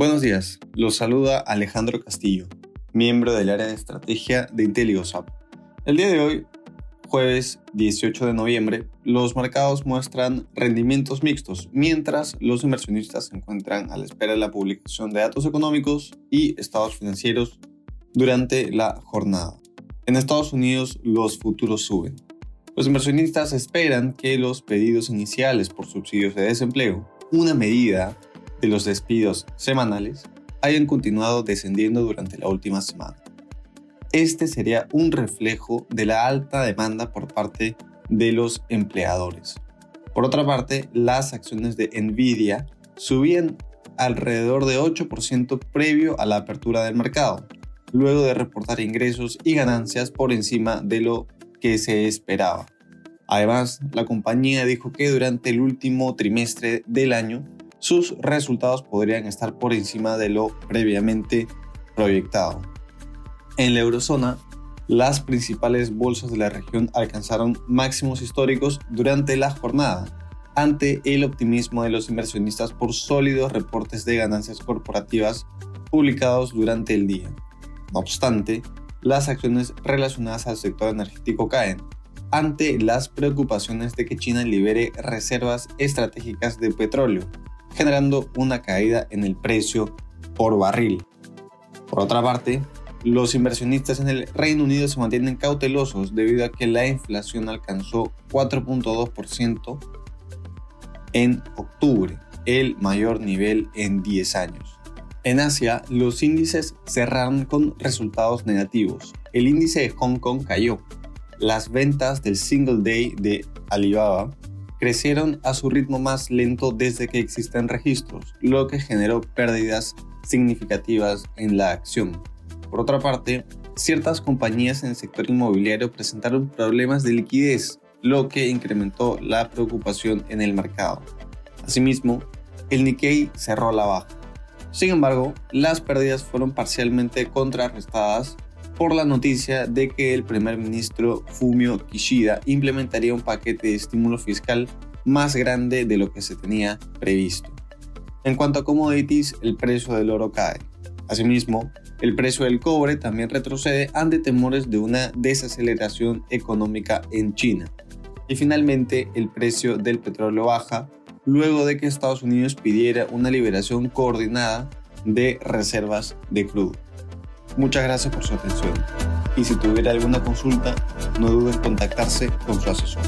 Buenos días, los saluda Alejandro Castillo, miembro del área de estrategia de IntelioSAP. El día de hoy, jueves 18 de noviembre, los mercados muestran rendimientos mixtos, mientras los inversionistas se encuentran a la espera de la publicación de datos económicos y estados financieros durante la jornada. En Estados Unidos los futuros suben. Los inversionistas esperan que los pedidos iniciales por subsidios de desempleo, una medida de los despidos semanales hayan continuado descendiendo durante la última semana. Este sería un reflejo de la alta demanda por parte de los empleadores. Por otra parte, las acciones de Nvidia subían alrededor de 8% previo a la apertura del mercado, luego de reportar ingresos y ganancias por encima de lo que se esperaba. Además, la compañía dijo que durante el último trimestre del año sus resultados podrían estar por encima de lo previamente proyectado. En la eurozona, las principales bolsas de la región alcanzaron máximos históricos durante la jornada, ante el optimismo de los inversionistas por sólidos reportes de ganancias corporativas publicados durante el día. No obstante, las acciones relacionadas al sector energético caen, ante las preocupaciones de que China libere reservas estratégicas de petróleo, generando una caída en el precio por barril. Por otra parte, los inversionistas en el Reino Unido se mantienen cautelosos debido a que la inflación alcanzó 4.2% en octubre, el mayor nivel en 10 años. En Asia, los índices cerraron con resultados negativos. El índice de Hong Kong cayó. Las ventas del single day de Alibaba crecieron a su ritmo más lento desde que existen registros, lo que generó pérdidas significativas en la acción. Por otra parte, ciertas compañías en el sector inmobiliario presentaron problemas de liquidez, lo que incrementó la preocupación en el mercado. Asimismo, el Nikkei cerró la baja. Sin embargo, las pérdidas fueron parcialmente contrarrestadas por la noticia de que el primer ministro Fumio Kishida implementaría un paquete de estímulo fiscal más grande de lo que se tenía previsto. En cuanto a commodities, el precio del oro cae. Asimismo, el precio del cobre también retrocede ante temores de una desaceleración económica en China. Y finalmente, el precio del petróleo baja luego de que Estados Unidos pidiera una liberación coordinada de reservas de crudo. Muchas gracias por su atención y si tuviera alguna consulta, no duden en contactarse con su asesor.